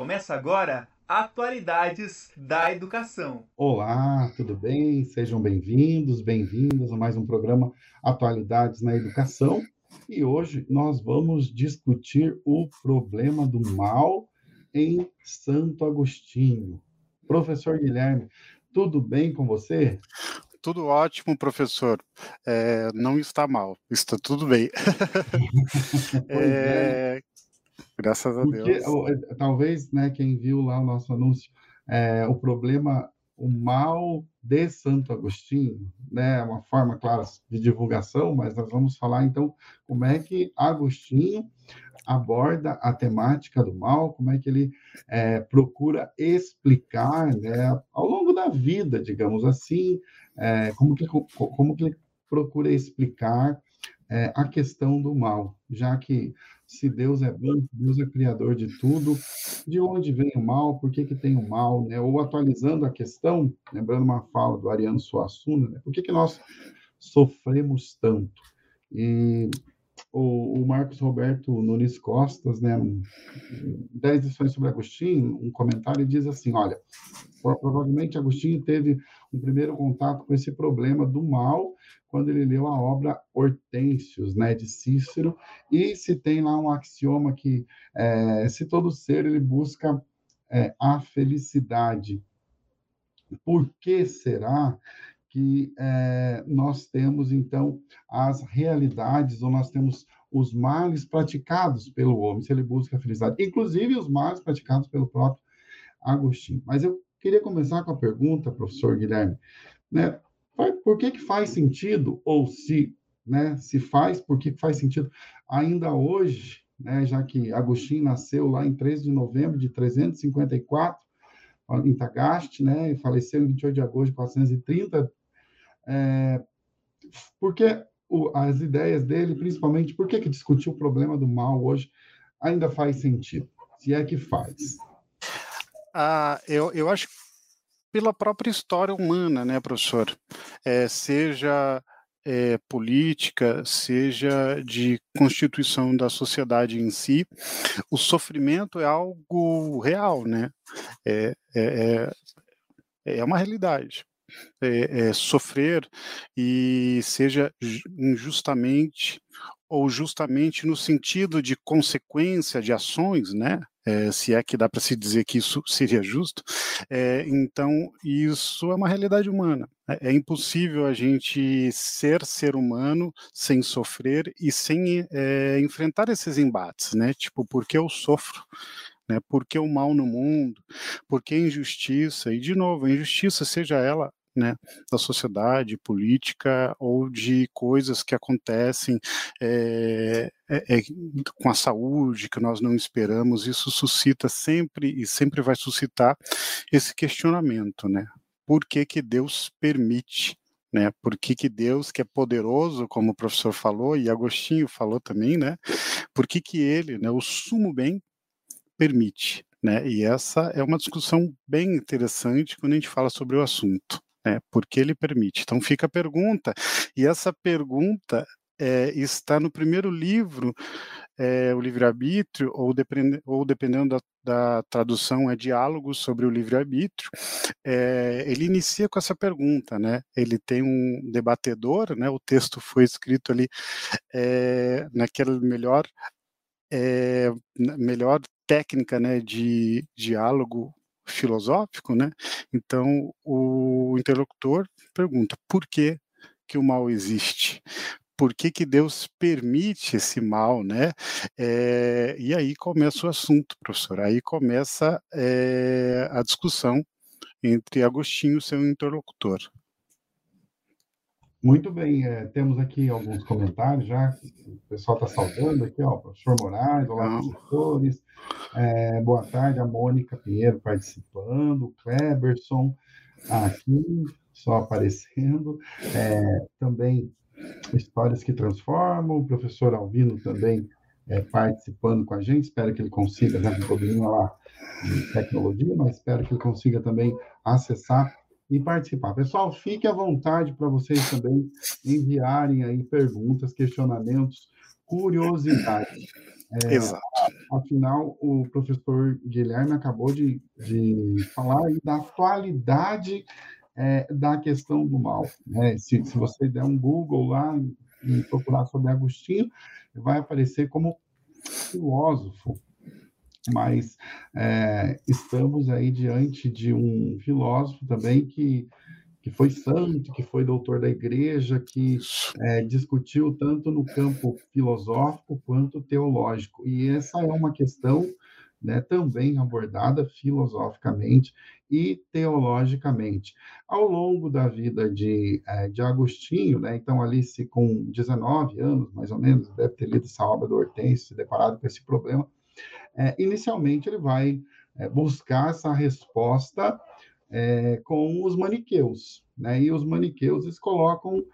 Começa agora Atualidades da Educação. Olá, tudo bem? Sejam bem-vindos, bem-vindas a mais um programa Atualidades na Educação. E hoje nós vamos discutir o problema do mal em Santo Agostinho. Professor Guilherme, tudo bem com você? Tudo ótimo, professor. É, não está mal, está tudo bem. é, é. Graças a Porque, Deus. É, talvez, né, quem viu lá o nosso anúncio, é, o problema, o mal de Santo Agostinho, né, é uma forma, claro, de divulgação, mas nós vamos falar, então, como é que Agostinho aborda a temática do mal, como é que ele é, procura explicar, né, ao longo da vida, digamos assim, é, como, que, como que ele procura explicar a questão do mal, já que se Deus é bom, Deus é criador de tudo, de onde vem o mal, por que, que tem o mal, né? Ou atualizando a questão, lembrando uma fala do Ariano Suassuna, né? por que, que nós sofremos tanto? E o, o Marcos Roberto Nunes Costas, né, dez lições sobre Agostinho, um comentário diz assim, olha, provavelmente Agostinho teve um primeiro contato com esse problema do mal quando ele leu a obra Hortêncios, né, de Cícero, e se tem lá um axioma que é, se todo ser ele busca é, a felicidade, por que será que é, nós temos então as realidades ou nós temos os males praticados pelo homem, se ele busca a felicidade, inclusive os males praticados pelo próprio Agostinho. Mas eu queria começar com a pergunta, professor Guilherme, né? Por que, que faz sentido, ou se, né, se faz, por que faz sentido ainda hoje, né, já que Agostinho nasceu lá em 13 de novembro de 354, em Tagaste, né, e faleceu em 28 de agosto de 430, é, porque o, as ideias dele, principalmente, por que, que discutir o problema do mal hoje ainda faz sentido? Se é que faz. Ah, eu, eu acho pela própria história humana, né, professor? É, seja é, política, seja de constituição da sociedade em si, o sofrimento é algo real, né? É, é, é, é uma realidade. É, é, sofrer e seja injustamente ou justamente no sentido de consequência de ações, né? É, se é que dá para se dizer que isso seria justo, é, então isso é uma realidade humana. É, é, impossível a gente ser ser humano sem sofrer e sem é, enfrentar esses embates, né? Tipo, por que eu sofro? Né? Por que o mal no mundo? Por que injustiça? E, de novo, a injustiça, seja ela né, da sociedade política ou de coisas que acontecem é, é, com a saúde que nós não esperamos, isso suscita sempre e sempre vai suscitar esse questionamento, né? Por que que Deus permite né? Por que, que, Deus, que é poderoso, como o professor falou, e Agostinho falou também, né? Por que, que ele, né, o sumo bem, permite? Né? E essa é uma discussão bem interessante quando a gente fala sobre o assunto né? Porque ele permite. Então fica a pergunta, e essa pergunta é, está no primeiro livro, é, o livre-arbítrio, ou, depend, ou dependendo da, da, tradução, é diálogos sobre o livre-arbítrio, é, ele inicia com essa pergunta, né? Ele tem um debatedor, né? O texto foi escrito ali naquela melhor melhor técnica né, de diálogo filosófico, né? Então o interlocutor pergunta por que que o mal existe, por que, que Deus permite esse mal, né? É, e aí começa o assunto, professor. Aí começa é, a discussão entre Agostinho e seu interlocutor. Muito bem, é, temos aqui alguns comentários já, o pessoal está saudando aqui, ó, professor Moraes, olá, professores, é, boa tarde, a Mônica Pinheiro participando, o Kleberson aqui, só aparecendo, é, também Histórias que Transformam, o professor Alvino também é, participando com a gente, espero que ele consiga, já um pouquinho lá de tecnologia, mas espero que ele consiga também acessar e participar. Pessoal, fique à vontade para vocês também enviarem aí perguntas, questionamentos, curiosidades. É, Exato. Afinal, o professor Guilherme acabou de, de falar da atualidade é, da questão do mal. Né? Se, se você der um Google lá e procurar sobre Agostinho, vai aparecer como filósofo. Mas é, estamos aí diante de um filósofo também que que foi santo, que foi doutor da igreja, que é, discutiu tanto no campo filosófico quanto teológico. E essa é uma questão né, também abordada filosoficamente e teologicamente. Ao longo da vida de, é, de Agostinho, né, então Alice com 19 anos, mais ou menos, deve ter lido essa obra do Hortêncio, se deparado com esse problema, é, inicialmente ele vai é, buscar essa resposta é, com os maniqueus. Né? E os maniqueus eles colocam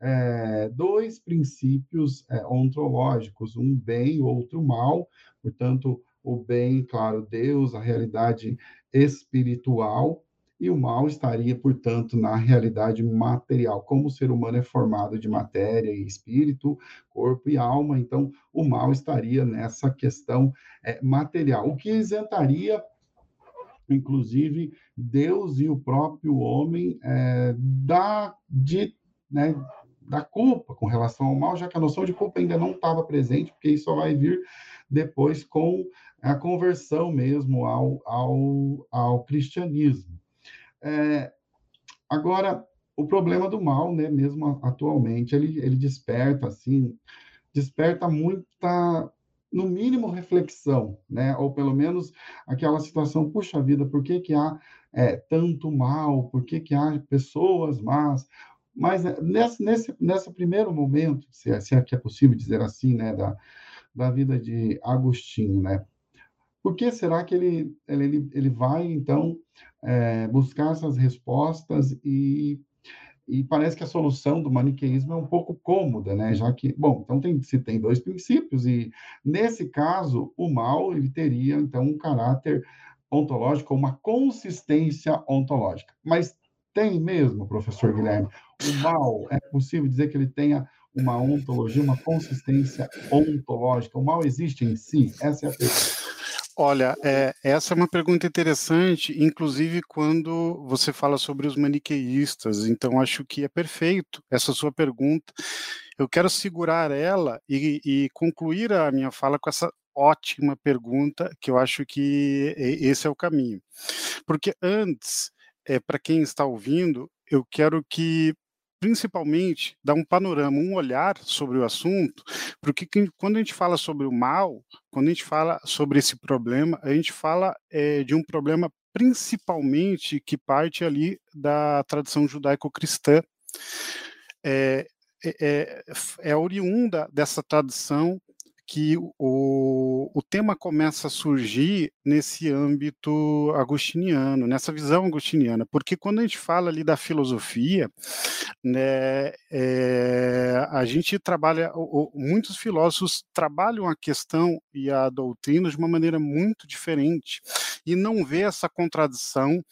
é, dois princípios é, ontológicos, um bem, outro mal. Portanto, o bem, claro, Deus, a realidade espiritual, e o mal estaria, portanto, na realidade material. Como o ser humano é formado de matéria e espírito, corpo e alma, então o mal estaria nessa questão é, material, o que isentaria inclusive Deus e o próprio homem é, da, de, né, da culpa com relação ao mal, já que a noção de culpa ainda não estava presente, porque isso só vai vir depois com a conversão mesmo ao, ao, ao cristianismo. É, agora, o problema do mal, né, mesmo atualmente, ele, ele desperta, assim, desperta muita no mínimo, reflexão, né? Ou pelo menos aquela situação, puxa vida, por que, que há é, tanto mal? Por que, que há pessoas más? Mas né, nesse, nesse, nesse primeiro momento, se é, se é que é possível dizer assim, né, da, da vida de Agostinho, né? Por que será que ele, ele, ele vai, então, é, buscar essas respostas e e parece que a solução do maniqueísmo é um pouco cômoda, né? Já que, bom, então tem, se tem dois princípios e nesse caso o mal ele teria então um caráter ontológico, uma consistência ontológica. Mas tem mesmo, professor Guilherme, o mal é possível dizer que ele tenha uma ontologia, uma consistência ontológica. O mal existe em si? Essa é a pergunta. Olha, é, essa é uma pergunta interessante, inclusive quando você fala sobre os maniqueístas, então acho que é perfeito essa sua pergunta. Eu quero segurar ela e, e concluir a minha fala com essa ótima pergunta, que eu acho que esse é o caminho. Porque antes, é, para quem está ouvindo, eu quero que principalmente dar um panorama, um olhar sobre o assunto, porque quando a gente fala sobre o mal, quando a gente fala sobre esse problema, a gente fala é, de um problema principalmente que parte ali da tradição judaico-cristã. É, é, é oriunda dessa tradição que o, o tema começa a surgir nesse âmbito agostiniano, nessa visão agostiniana, porque quando a gente fala ali da filosofia, né, é, a gente trabalha, o, muitos filósofos trabalham a questão e a doutrina de uma maneira muito diferente e não vê essa contradição.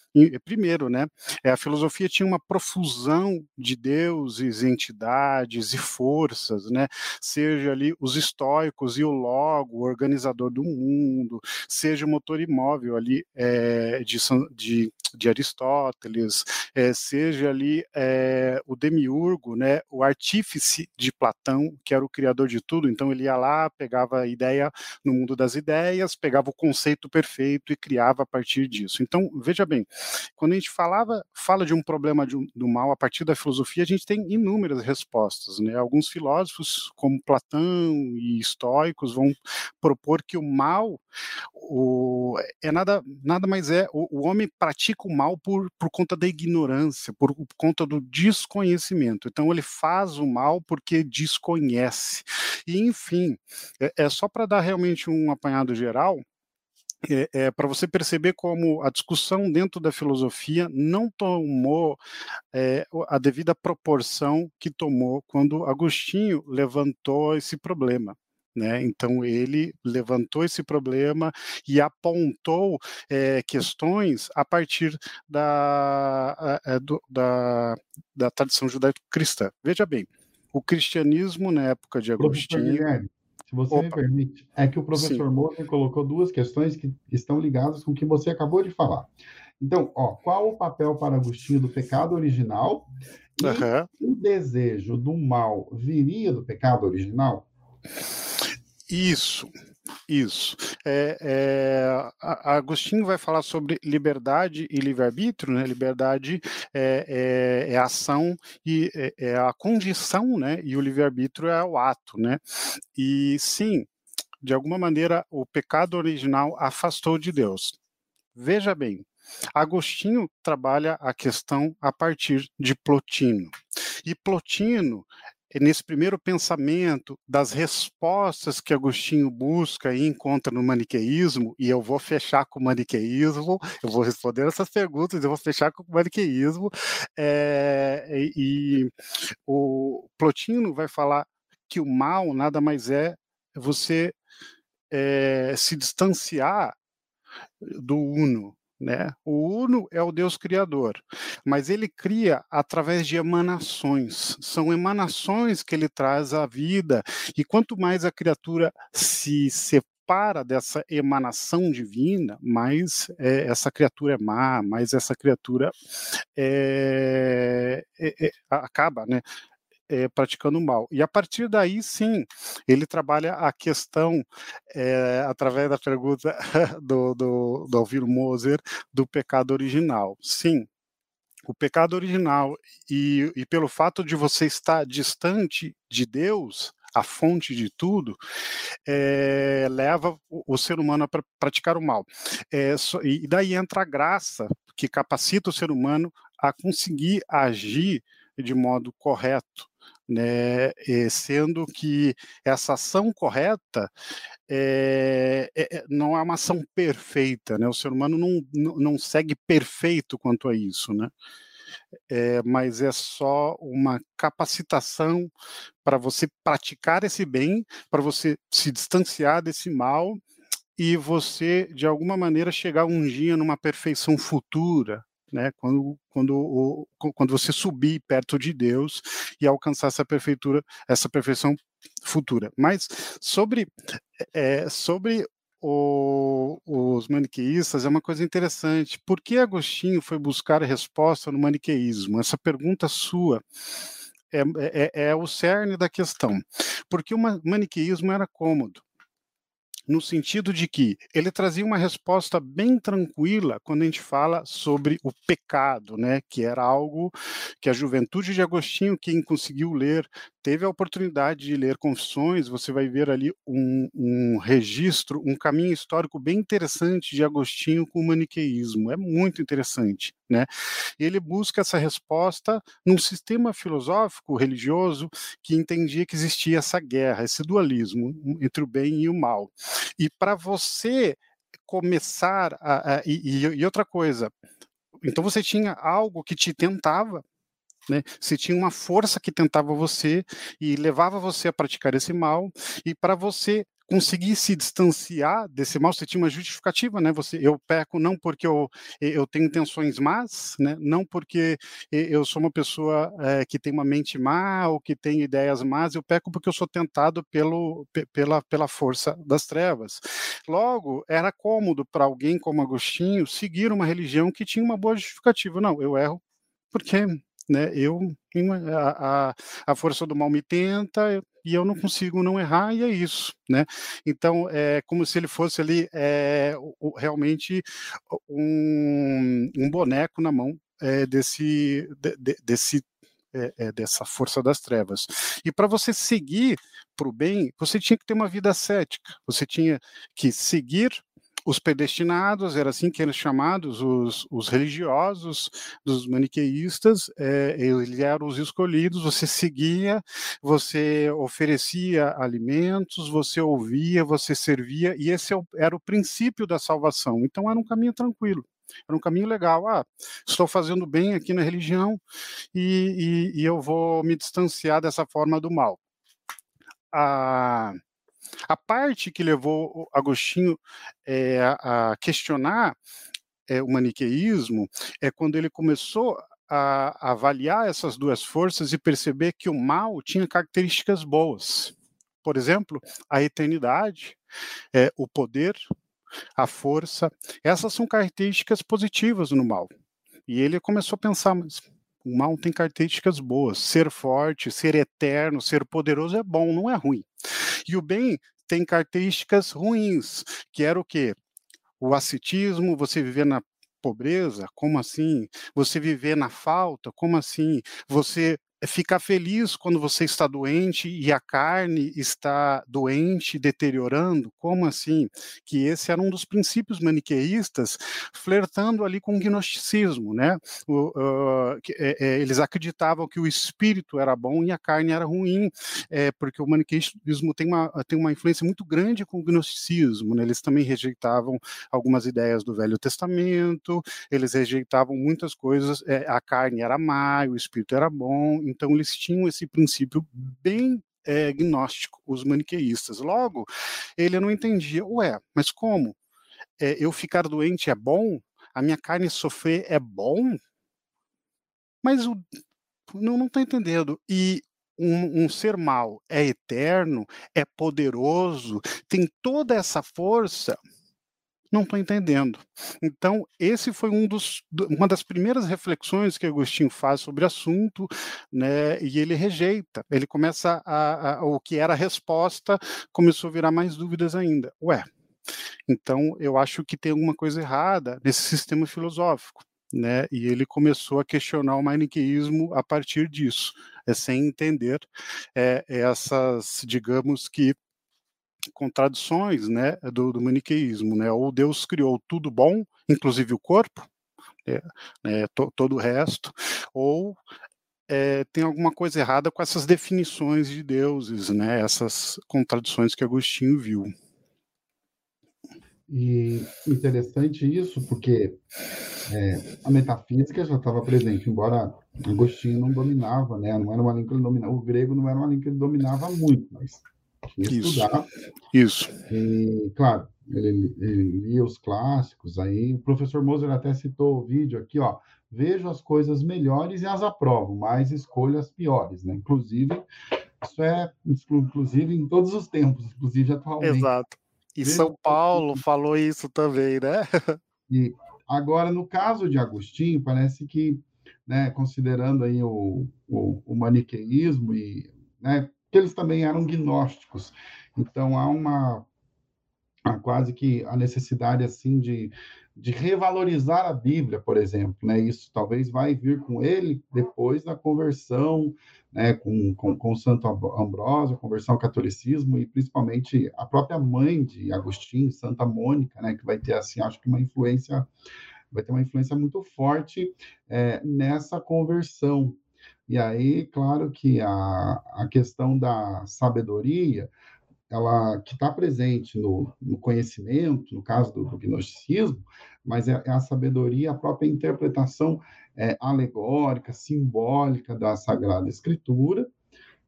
Primeiro, né, é, a filosofia tinha uma profusão de deuses, entidades e forças, né, seja ali os estoicos e o logo, o organizador do mundo, seja o motor imóvel ali é, de, de, de, Aristóteles, é, seja ali é, o demiurgo, né, o artífice de Platão, que era o criador de tudo, então ele ia lá, pegava a ideia no mundo das ideias, pegava o conceito perfeito e criava a partir disso. Então, veja bem, quando a gente falava, fala de um problema de, do mal a partir da filosofia, a gente tem inúmeras respostas, né? Alguns filósofos, como Platão e estoicos vão propor que o mal o, é nada, nada mais é o, o, homem pratica o mal por, por conta da ignorância, por, por conta do desconhecimento. Então ele faz o mal porque desconhece. E enfim, é, é só para dar realmente um apanhado geral é, é para você perceber como a discussão dentro da filosofia não tomou é, a devida proporção que tomou quando Agostinho levantou esse problema. Né? Então, ele levantou esse problema e apontou é, questões a partir da, a, a, do, da, da tradição judaico-cristã. Veja bem, o cristianismo na época de Agostinho. Se você Opa. me permite, é que o professor Moser colocou duas questões que estão ligadas com o que você acabou de falar. Então, ó, qual o papel para Agostinho do pecado original? E uhum. o desejo do mal viria do pecado original? Isso, isso. É, é, Agostinho vai falar sobre liberdade e livre-arbítrio, né? Liberdade é, é, é ação e é, é, a condição, né? E o livre-arbítrio é o ato, né? E sim, de alguma maneira, o pecado original afastou de Deus. Veja bem, Agostinho trabalha a questão a partir de Plotino. E Plotino nesse primeiro pensamento das respostas que Agostinho busca e encontra no maniqueísmo, e eu vou fechar com o maniqueísmo, eu vou responder essas perguntas, eu vou fechar com o maniqueísmo, é, e, e o Plotino vai falar que o mal nada mais é você é, se distanciar do uno, né? O Uno é o Deus criador, mas ele cria através de emanações. São emanações que ele traz à vida, e quanto mais a criatura se separa dessa emanação divina, mais é, essa criatura é má, mais essa criatura é, é, acaba, né? É, praticando mal. E a partir daí, sim, ele trabalha a questão, é, através da pergunta do, do, do Alviro Moser, do pecado original. Sim, o pecado original, e, e pelo fato de você estar distante de Deus, a fonte de tudo, é, leva o, o, ser humano a pra, praticar o mal. É, so, e daí entra a graça que capacita o ser humano a conseguir agir de modo correto, né, sendo que essa ação correta é, é, não é uma ação perfeita, né? O ser humano não, não segue perfeito quanto a isso, né? É, mas é só uma capacitação para você praticar esse bem, para você se distanciar desse mal e você, de alguma maneira, chegar um dia numa perfeição futura, né? Quando, quando, quando você subir perto de Deus e alcançar essa perfeitura, essa perfeição futura. Mas sobre, é, sobre o, os maniqueístas é uma coisa interessante. Por que Agostinho foi buscar resposta no maniqueísmo? Essa pergunta sua é, é, é o cerne da questão. Porque o maniqueísmo era cômodo no sentido de que ele trazia uma resposta bem tranquila quando a gente fala sobre o pecado, né, que era algo que a juventude de Agostinho, quem conseguiu ler, teve a oportunidade de ler Confissões, você vai ver ali um, um registro, um caminho histórico bem interessante de Agostinho com o maniqueísmo, é muito interessante, né? Ele busca essa resposta num sistema filosófico religioso que entendia que existia essa guerra, esse dualismo entre o bem e o mal. E para você começar a, a e, e outra coisa, então você tinha algo que te tentava né? Você tinha uma força que tentava você e levava você a praticar esse mal, e para você conseguir se distanciar desse mal, você tinha uma justificativa, né? Você, eu peco não porque eu, eu tenho intenções más, né? Não porque eu sou uma pessoa é, que tem uma mente má ou que tem ideias más, eu peco porque eu sou tentado pelo, pela, pela força das trevas. Logo, era cômodo para alguém como Agostinho seguir uma religião que tinha uma boa justificativa. Não, eu erro porque né? Eu a, a, a força do mal me tenta e eu não consigo não errar e é isso, né? Então é como se ele fosse ali é, realmente um, um boneco na mão é, desse de, desse é, é, dessa força das trevas. E para você seguir para o bem, você tinha que ter uma vida cética, você tinha que seguir os predestinados, era assim que eram chamados, os, os religiosos dos maniqueístas, é, eles eram os escolhidos, você seguia, você oferecia alimentos, você ouvia, você servia, e esse é era o princípio da salvação. Então era um caminho tranquilo. Era um caminho legal. Ah, estou fazendo bem aqui na religião e, e, e eu vou me distanciar dessa forma do mal. Ah, a parte que levou Agostinho é, a questionar é, o maniqueísmo é quando ele começou a avaliar essas duas forças e perceber que o mal tinha características boas. por exemplo, a eternidade, é, o poder, a força, essas são características positivas no mal. E ele começou a pensar, mas o mal tem características boas. Ser forte, ser eterno, ser poderoso é bom, não é ruim. E o bem tem características ruins, que era o quê? O ascetismo, você viver na pobreza, como assim? Você viver na falta, como assim? Você é ficar feliz quando você está doente e a carne está doente, deteriorando? Como assim? Que esse era um dos princípios maniqueístas, flertando ali com o gnosticismo, né? O, uh, é, é, eles acreditavam que o espírito era bom e a carne era ruim, é, porque o maniqueísmo tem uma, tem uma influência muito grande com o gnosticismo, né? Eles também rejeitavam algumas ideias do Velho Testamento, eles rejeitavam muitas coisas, é, a carne era má, o espírito era bom, então, eles tinham esse princípio bem é, gnóstico, os maniqueístas. Logo, ele não entendia, ué, mas como? É, eu ficar doente é bom? A minha carne sofrer é bom? Mas o, não estou entendendo. E um, um, ser mal é eterno, é poderoso, tem toda essa força não estou entendendo. Então, esse foi um dos, uma das primeiras reflexões que Agostinho faz sobre o assunto, né, e ele rejeita. Ele começa a, a, o que era a resposta começou a virar mais dúvidas ainda. Ué, então eu acho que tem alguma coisa errada nesse sistema filosófico. Né, e ele começou a questionar o maniqueísmo a partir disso, é, sem entender é, essas, digamos que, contradições né, do, do, maniqueísmo. Né? Ou Deus criou tudo bom, inclusive o corpo, é, to, todo o resto, ou é, tem alguma coisa errada com essas definições de deuses, né, essas contradições que Agostinho viu. E interessante isso, porque é, a metafísica já estava presente, embora Agostinho não dominava, né? Não era uma língua que ele dominava. O grego não era uma língua que ele dominava muito, mas. Estudar. Isso. E, claro, ele, ele, lia os clássicos, aí o professor Moser até citou o vídeo aqui, ó, vejo as coisas melhores e as aprovo, mas escolho as piores, né? Inclusive, isso é, inclusive em todos os tempos, inclusive atualmente. Exato. E vejo São Paulo falou isso também, né? E agora, no caso de Agostinho, parece que, né, considerando aí o, o, o maniqueísmo e né, que eles também eram gnósticos. Então há uma há quase que a necessidade assim de, de revalorizar a Bíblia, por exemplo, né? Isso talvez vai vir com ele depois da conversão, né? Com, com, com Santo Ambrósio, conversão ao catolicismo e principalmente a própria mãe de Agostinho, Santa Mônica, né? Que vai ter assim, acho que uma influência vai ter uma influência muito forte é, nessa conversão, e aí, claro que a, a questão da sabedoria, ela que está presente no, no, conhecimento, no caso do, do gnosticismo, mas é, é, a sabedoria, a própria interpretação é, alegórica, simbólica da Sagrada Escritura,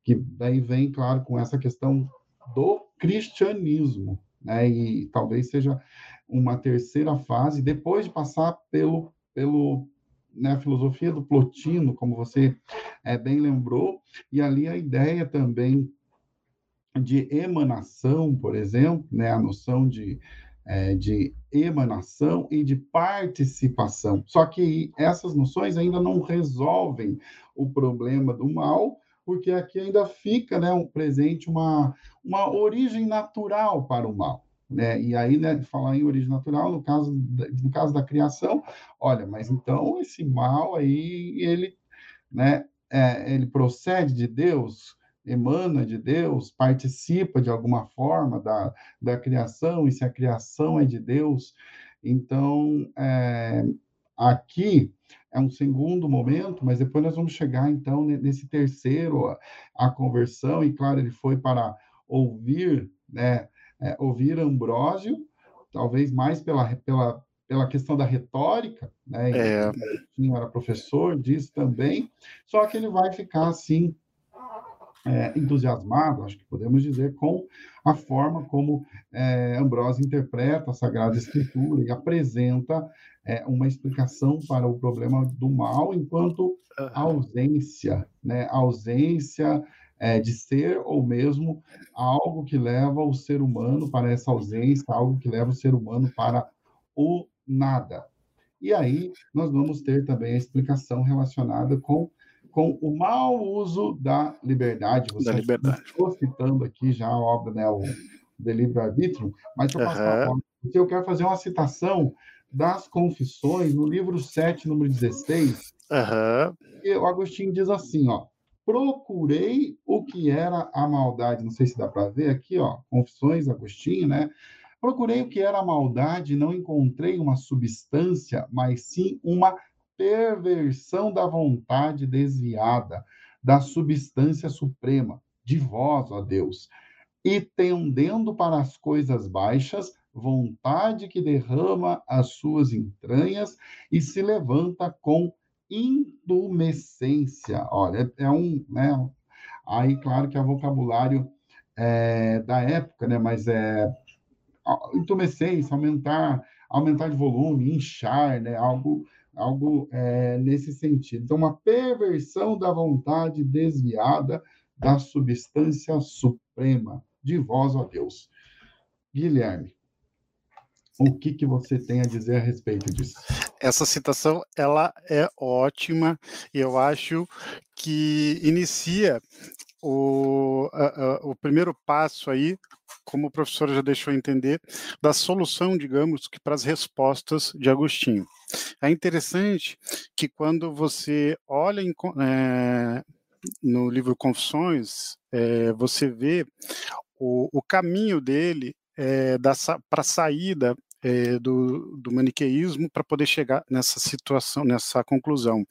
que daí vem, claro, com essa questão do cristianismo, né? E talvez seja uma terceira fase, depois de passar pelo, pelo né, a filosofia do Plotino, como você é, bem lembrou, e ali a ideia também de emanação, por exemplo, né, a noção de, é, de emanação e de participação. Só que essas noções ainda não resolvem o problema do mal, porque aqui ainda fica né, um presente uma, uma origem natural para o mal. Né? E aí, né, falar em origem natural, no caso, no caso da criação, olha, mas então esse mal aí, ele, né, é, ele procede de Deus, emana de Deus, participa de alguma forma da, da criação, e se a criação é de Deus, então, é, aqui é um segundo momento, mas depois nós vamos chegar, então, nesse terceiro, a, a conversão, e claro, ele foi para ouvir, né, é, ouvir Ambrósio, talvez mais pela, pela, pela questão da retórica, né? É. era professor disso também, só que ele vai ficar assim é, entusiasmado, acho que podemos dizer, com a forma como é, Ambrósio interpreta a Sagrada Escritura e apresenta é, uma explicação para o problema do mal enquanto ausência, né? ausência é, de ser ou mesmo algo que leva o ser humano para essa ausência, algo que leva o ser humano para o nada. E aí nós vamos ter também a explicação relacionada com, com o mau uso da liberdade. Você da liberdade. Estou citando aqui já a obra, né, o de livre-arbítrio, mas eu, uhum. eu quero fazer uma citação das Confissões, no livro 7, número 16, uhum. o Agostinho diz assim, ó, procurei o que era a maldade, não sei se dá para ver aqui, ó, Confissões, Agostinho, né? Procurei o que era a maldade, não encontrei uma substância, mas sim uma perversão da vontade desviada, da substância suprema, de vós, ó Deus, e tendendo para as coisas baixas, vontade que derrama as suas entranhas e se levanta com intumescência. Olha, é um, né? Aí, claro que é vocabulário é, da época, né? Mas é intumescência, aumentar, aumentar de volume, inchar, né? Algo, algo é, nesse sentido. Então, uma perversão da vontade desviada da substância suprema de vós, ó Deus. Guilherme, o que, que você tem a dizer a respeito disso? Essa citação ela é ótima e eu acho que inicia o, a, a, o primeiro passo aí, como o professor já deixou entender, da solução, digamos, que para as respostas de Agostinho. É interessante que quando você olha em, é, no livro Confissões, é, você vê o, o caminho dele é, para a saída é, do, do, maniqueísmo para poder chegar nessa situação, nessa conclusão.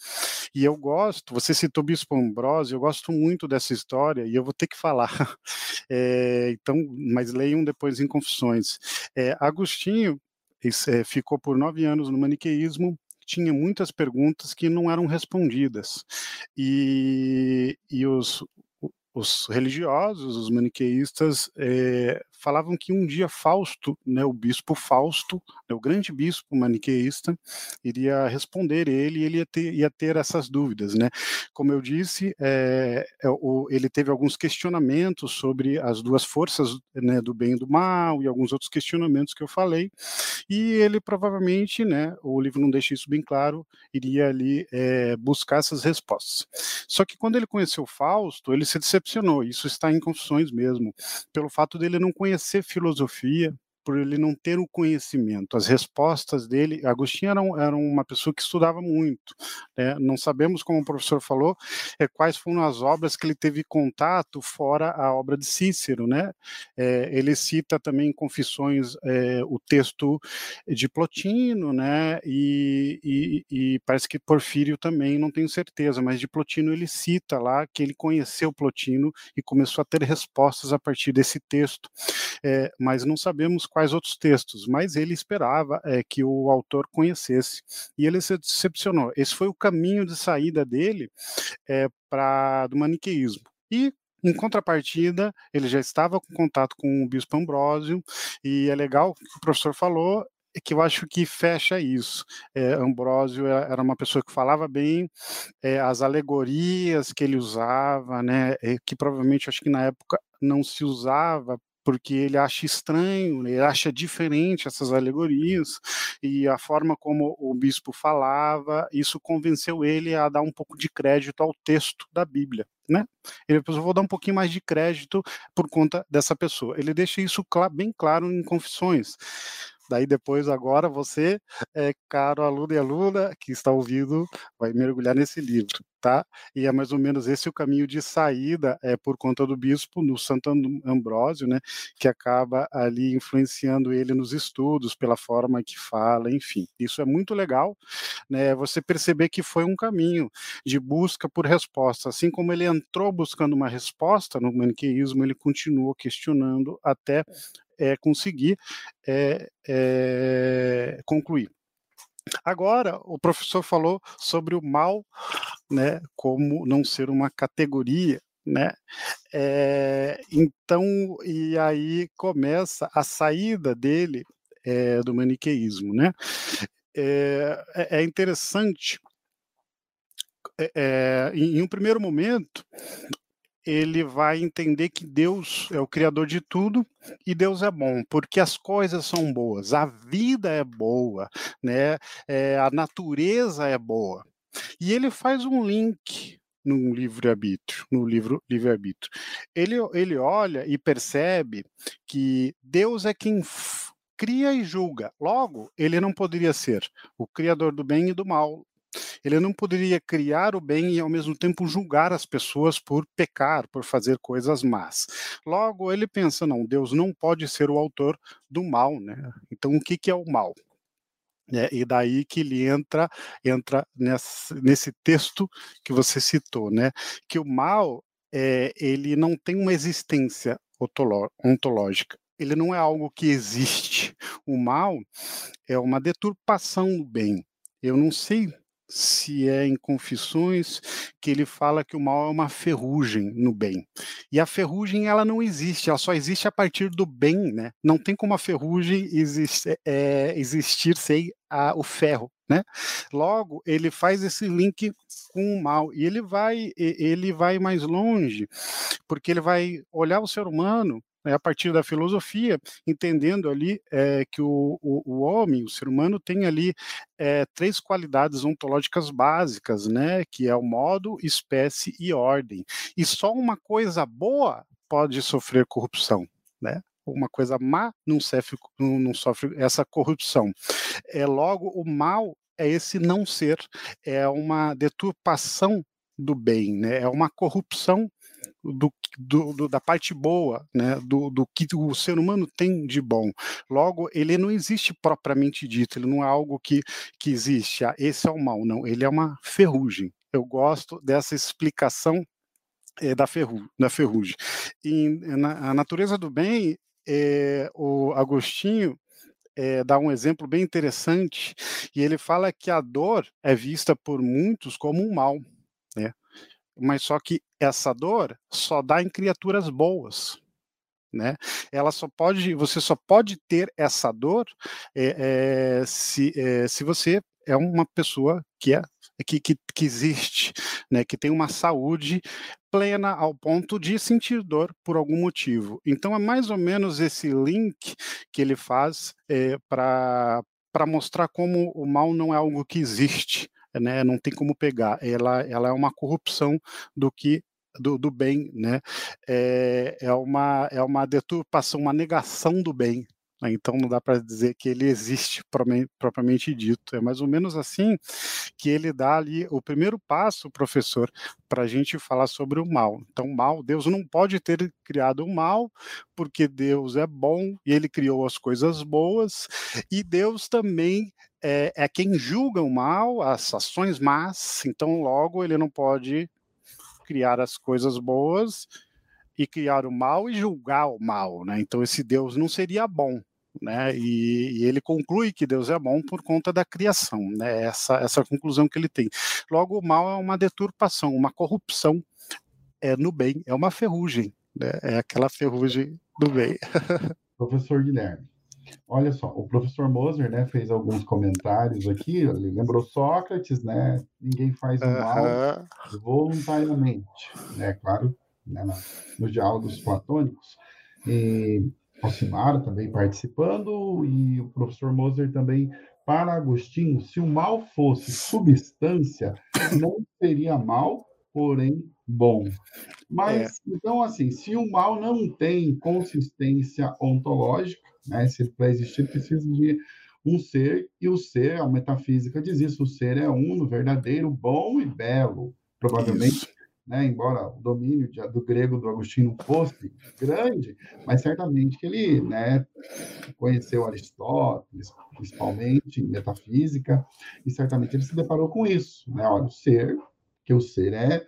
E eu gosto, você citou Bispo Ambrósio, eu gosto muito dessa história e eu vou ter que falar. É, então, mas leiam depois em Confissões. É, Agostinho ficou por nove anos no maniqueísmo, tinha muitas perguntas que não eram respondidas. E, e os, os religiosos, os maniqueístas, é, falavam que um dia Fausto, né, o bispo Fausto, né, o grande bispo maniqueísta, iria responder ele e ele ia ter, ia ter essas dúvidas. Né? Como eu disse, é, o, ele teve alguns questionamentos sobre as duas forças né, do bem e do mal e alguns outros questionamentos que eu falei, e ele provavelmente, né, o livro não deixa isso bem claro, iria ali é, buscar essas respostas. Só que quando ele conheceu Fausto, ele se decepcionou, isso está em Confissões mesmo, pelo fato dele não conhecer conhecer filosofia, por ele não ter o conhecimento. As respostas dele, Agostinho era, um, era uma pessoa que estudava muito. Né? Não sabemos, como o professor falou, é, quais foram as obras que ele teve contato fora a obra de Cícero. Né? É, ele cita também em Confissões é, o texto de Plotino, né? E, e, e, parece que Porfírio também, não tenho certeza, mas de Plotino ele cita lá que ele conheceu Plotino e começou a ter respostas a partir desse texto. É, mas não sabemos quais outros textos, mas ele esperava é, que o autor conhecesse e ele se decepcionou. Esse foi o caminho de saída dele é, para do maniqueísmo. E em contrapartida, ele já estava com contato com o bispo Ambrósio, e é legal o que o professor falou, é que eu acho que fecha isso. É, Ambrósio era uma pessoa que falava bem, é, as alegorias que ele usava, né, é, que provavelmente acho que na época não se usava porque ele acha estranho, ele acha diferente essas alegorias e a forma como o bispo falava, isso convenceu ele a dar um pouco de crédito ao texto da Bíblia, né? Ele eu vou dar um pouquinho mais de crédito por conta dessa pessoa. Ele deixa isso bem claro em Confissões. Daí depois, agora, você, é, caro aluno e aluna que está ouvindo, vai mergulhar nesse livro, tá? E é mais ou menos esse o caminho de saída é, por conta do bispo, no Santo Ambrósio, né? Que acaba ali influenciando ele nos estudos, pela forma que fala, enfim. Isso é muito legal, né? Você perceber que foi um caminho de busca por resposta. Assim como ele entrou buscando uma resposta no maniqueísmo, ele continuou questionando até é, conseguir é, é, concluir. Agora, o professor falou sobre o mal, né, como não ser uma categoria, né? É, então, e aí começa a saída dele é, do maniqueísmo, né? É, é interessante, em um primeiro momento, ele vai entender que Deus é o criador de tudo e Deus é bom, porque as coisas são boas, a vida é boa, né? É, a natureza é boa. E ele faz um link no livre-arbítrio, no livro livre-arbítrio. Ele, ele olha e percebe que Deus é quem cria e julga. Logo, ele não poderia ser o criador do bem e do mal. Ele não poderia criar o bem e ao mesmo tempo julgar as pessoas por pecar, por fazer coisas más. Logo, ele pensa, não, Deus não pode ser o autor do mal, né? Então, o que, que é o mal? É, e daí que ele entra entra nesse, texto que você citou, né? Que o mal é, ele não tem uma existência ontológica. Ele não é algo que existe. O mal é uma deturpação do bem. Eu não sei se é em Confissões que ele fala que o mal é uma ferrugem no bem. E a ferrugem ela não existe, ela só existe a partir do bem, né? Não tem como a ferrugem existe, é, existir sem a, o ferro, né? Logo, ele faz esse link com o mal e ele vai ele vai mais longe, porque ele vai olhar o ser humano né, a partir da filosofia, entendendo ali é, que o, o, o, homem, o ser humano, tem ali é, três qualidades ontológicas básicas, né, que é o modo, espécie e ordem. E só uma coisa boa pode sofrer corrupção, né? Uma coisa má não sofre, não, sofre essa corrupção. É logo o mal é esse não ser, é uma deturpação do bem, né? é uma corrupção do, do, do, da parte boa, né, do, do que o ser humano tem de bom. Logo, ele não existe propriamente dito, ele não é algo que, que existe, ah, esse é o mal, não, ele é uma ferrugem. Eu gosto dessa explicação é, da, ferru, da ferrugem. E na, a natureza do bem, é, o Agostinho é, dá um exemplo bem interessante, e ele fala que a dor é vista por muitos como um mal, né? Mas só que essa dor só dá em criaturas boas, né? Ela só pode, você só pode ter essa dor é, é, se, é, se você é uma pessoa que é que, que, que existe, né? Que tem uma saúde plena ao ponto de sentir dor por algum motivo. Então é mais ou menos esse link que ele faz para para mostrar como o mal não é algo que existe, né, não tem como pegar. Ela, ela é uma corrupção do que do, do bem, né? É, é, uma, é uma deturpação, uma negação do bem. Né? Então não dá para dizer que ele existe propriamente dito. É mais ou menos assim que ele dá ali o primeiro passo, professor, para a gente falar sobre o mal. Então, mal, Deus não pode ter criado o mal, porque Deus é bom e ele criou as coisas boas, e Deus também é, é quem julga o mal, as ações más, então logo ele não pode criar as coisas boas e criar o mal e julgar o mal, né? Então esse Deus não seria bom, né? E, e, ele conclui que Deus é bom por conta da criação, né? Essa essa conclusão que ele tem. Logo o mal é uma deturpação, uma corrupção é no bem, é uma ferrugem, né? É aquela ferrugem do bem. Professor Guilherme, Olha só, o professor Moser, né, fez alguns comentários aqui, ele lembrou Sócrates, né, ninguém faz o mal voluntariamente, né, claro, né, nos diálogos platônicos, e Alcimara também participando, e o professor Moser também, para Agostinho, se o mal fosse substância, não seria mal, porém bom. Mas, é. então, assim, se o mal não tem consistência ontológica, né? Se para existir precisa de um ser, e o ser, a metafísica diz isso, o ser é uno, verdadeiro, bom e belo. Provavelmente, né, embora o domínio de, do grego do Agostinho fosse grande, mas certamente que ele né, conheceu Aristóteles, principalmente em metafísica, e certamente ele se deparou com isso. Né? Olha, o ser, que o ser é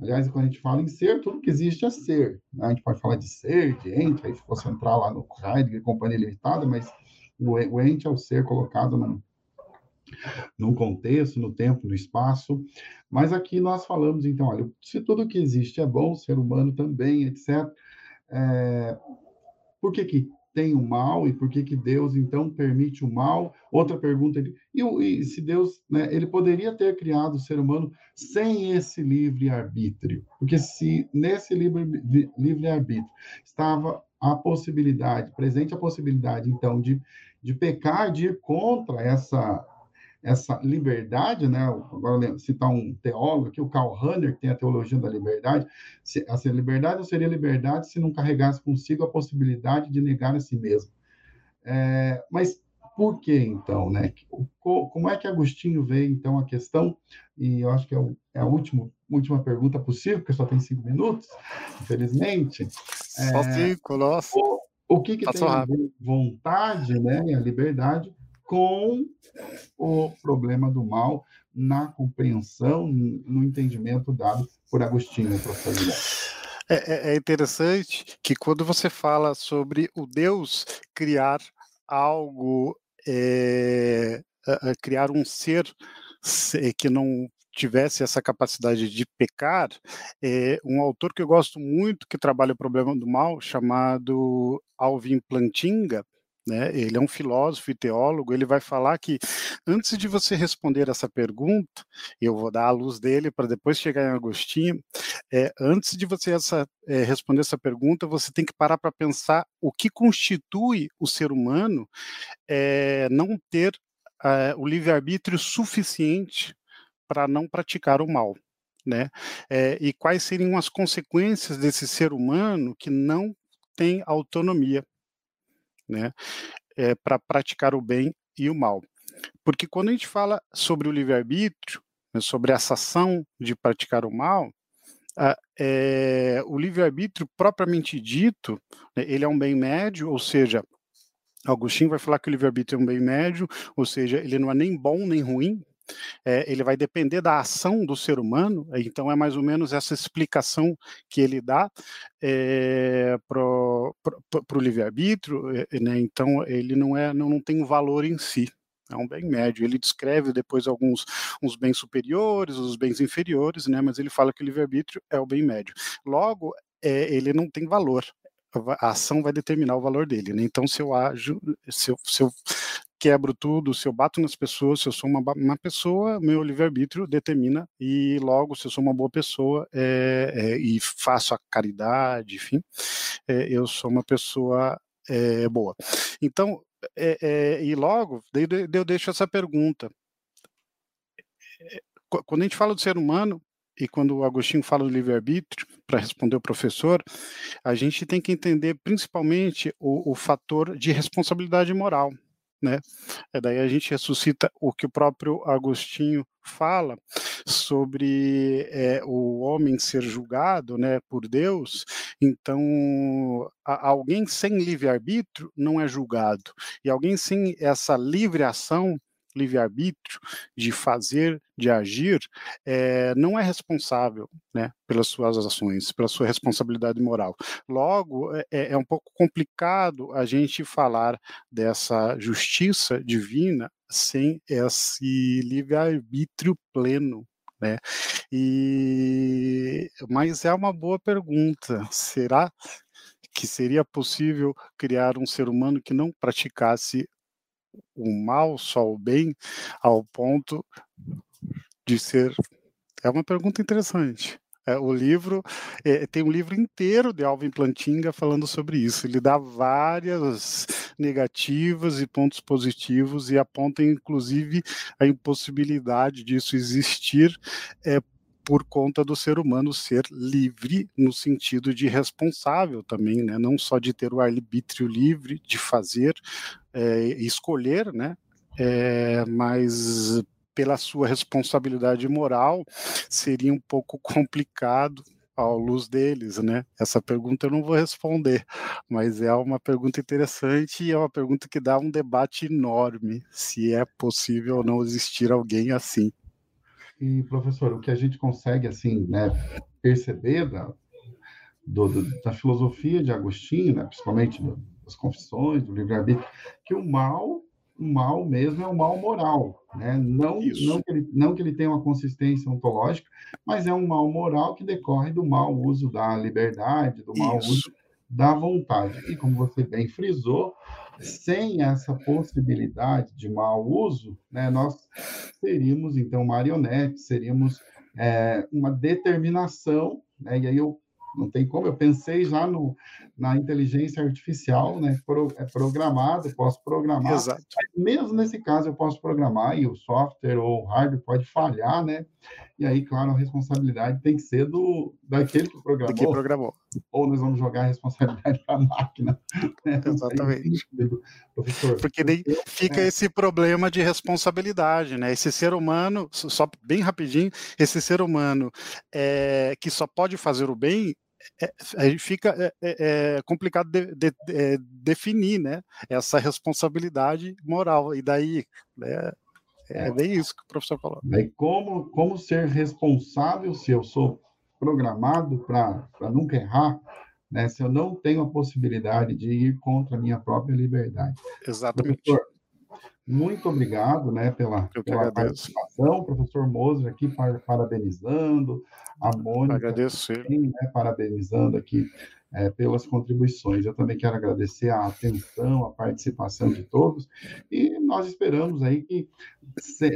Aliás, quando a gente fala em ser, tudo que existe é ser. Né? A gente pode falar de ser, de ente, aí se fosse entrar lá no Heidegger Companhia Limitada, mas o, o ente é o ser colocado num, num contexto, no tempo, no espaço. Mas aqui nós falamos, então, olha, se tudo que existe é bom, o ser humano também, etc. É, por que, que tem o mal e por que, que Deus então permite o mal? Outra pergunta, e, e se Deus, né, ele poderia ter criado o ser humano sem esse livre-arbítrio? Porque se nesse livre-arbítrio estava a possibilidade, presente a possibilidade, então, de, de pecar, de ir contra essa essa liberdade, né? Agora citar um teólogo aqui, o Karl Rahner, que tem a teologia da liberdade. Se, assim, liberdade não seria liberdade se não carregasse consigo a possibilidade de negar a si mesmo. É, mas por que então, né? Como é que Agostinho vê então a questão? E eu acho que é, o, é a última, última pergunta possível, porque só tem cinco minutos, infelizmente. Só é, cinco, nossa. O, o que, que tem a ver vontade, né? A liberdade com o problema do mal na compreensão, no entendimento dado por Agostinho, professor é, é, é interessante que quando você fala sobre o Deus criar algo, é, criar um ser que não tivesse essa capacidade de pecar, é um autor que eu gosto muito que trabalha o problema do mal, chamado Alvin Plantinga, né? Ele é um filósofo e teólogo. Ele vai falar que antes de você responder essa pergunta, eu vou dar a luz dele para depois chegar em Agostinho. É, antes de você essa, é, responder essa pergunta, você tem que parar para pensar o que constitui o ser humano é, não ter é, o livre-arbítrio suficiente para não praticar o mal. Né? É, e quais seriam as consequências desse ser humano que não tem autonomia né, é, para praticar o bem e o mal. Porque quando a gente fala sobre o livre-arbítrio, né, sobre essa ação de praticar o mal, é, o livre-arbítrio propriamente dito, né, ele é um bem médio, ou seja, Agostinho vai falar que o livre-arbítrio é um bem médio, ou seja, ele não é nem bom nem ruim, é, ele vai depender da ação do ser humano, então é mais ou menos essa explicação que ele dá é, para o livre-arbítrio, é, né, então ele não, é, não, não tem um valor em si, é um bem médio. Ele descreve depois alguns uns bens superiores, os bens inferiores, né, mas ele fala que o livre-arbítrio é o bem médio. Logo, é, ele não tem valor, a ação vai determinar o valor dele. Né? Então, se eu ajo, se eu, se eu quebro tudo, se eu bato nas pessoas, se eu sou uma, uma pessoa, meu livre-arbítrio determina, e logo, se eu sou uma boa pessoa é, é, e faço a caridade, enfim, é, eu sou uma pessoa boa. Então, e logo, daí eu deixo essa pergunta. Quando a gente fala do ser humano, e quando o Agostinho fala do livre-arbítrio, para responder o professor, a gente tem que entender principalmente o, o fator de responsabilidade moral né? É daí a gente ressuscita o que o próprio Agostinho fala sobre é, o homem ser julgado, né, por Deus. Então, a, alguém sem livre arbítrio não é julgado e alguém sem essa livre ação livre-arbítrio de fazer, de agir, é, não é responsável né, pelas suas ações, pela sua responsabilidade moral. Logo, é, é, é um pouco complicado a gente falar dessa justiça divina sem esse livre-arbítrio pleno. Né? E, mas é uma boa pergunta. Será que seria possível criar um ser humano que não praticasse o mal, só o bem, ao ponto de ser. É uma pergunta interessante. É, o livro é, tem um livro inteiro de Alvin Plantinga falando sobre isso. Ele dá várias negativas e pontos positivos e aponta, inclusive, a impossibilidade disso existir é, por conta do ser humano ser livre no sentido de responsável também, né? Não só de ter o arbítrio livre de fazer, é, escolher, né? É, mas pela sua responsabilidade moral seria um pouco complicado ao luz deles, né? Essa pergunta eu não vou responder, mas é uma pergunta interessante e é uma pergunta que dá um debate enorme se é possível ou não existir alguém assim. E professor, o que a gente consegue assim, né, perceber da, do, do, da filosofia de Agostinho, né, principalmente do, das confissões, do livre-arbítrio, que o mal, o mal mesmo é o mal moral, né? Não, não que, ele, não que ele tenha uma consistência ontológica, mas é um mal moral que decorre do mau uso da liberdade, do mau Isso. uso da vontade. E como você bem frisou, sem essa possibilidade de mau uso, né, nós seríamos, então, marionetes, seríamos é, uma determinação, né, e aí eu não tem como. Eu pensei já no, na inteligência artificial, né? Pro, é programado, posso programar. Exato. mesmo nesse caso, eu posso programar e o software ou o hardware pode falhar, né? E aí, claro, a responsabilidade tem que ser do daquele que programou. Que programou. Ou nós vamos jogar a responsabilidade para a máquina. Né? Exatamente. Professor. Porque daí fica é. esse problema de responsabilidade, né? Esse ser humano, só bem rapidinho, esse ser humano é, que só pode fazer o bem, é, fica é, é, é complicado de, de, de, é, definir né, essa responsabilidade moral. E daí, né, é bem isso que o professor falou. Daí como, como ser responsável se eu sou programado para nunca errar, né, se eu não tenho a possibilidade de ir contra a minha própria liberdade. Exatamente. Professor, muito obrigado né, pela, pela participação. Professor Moser aqui parabenizando, a Mônica agradeço também, né, parabenizando aqui é, pelas contribuições. Eu também quero agradecer a atenção, a participação de todos, e nós esperamos aí que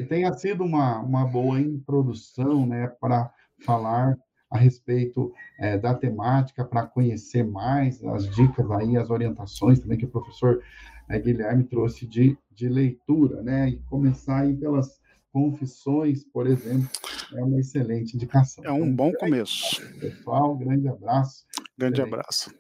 tenha sido uma, uma boa introdução né, para falar a respeito é, da temática, para conhecer mais as dicas aí, as orientações também que o professor é, Guilherme trouxe de, de leitura, né? E começar aí pelas confissões, por exemplo, é uma excelente indicação. É um então, bom começo. Pessoal, grande abraço. Grande abraço.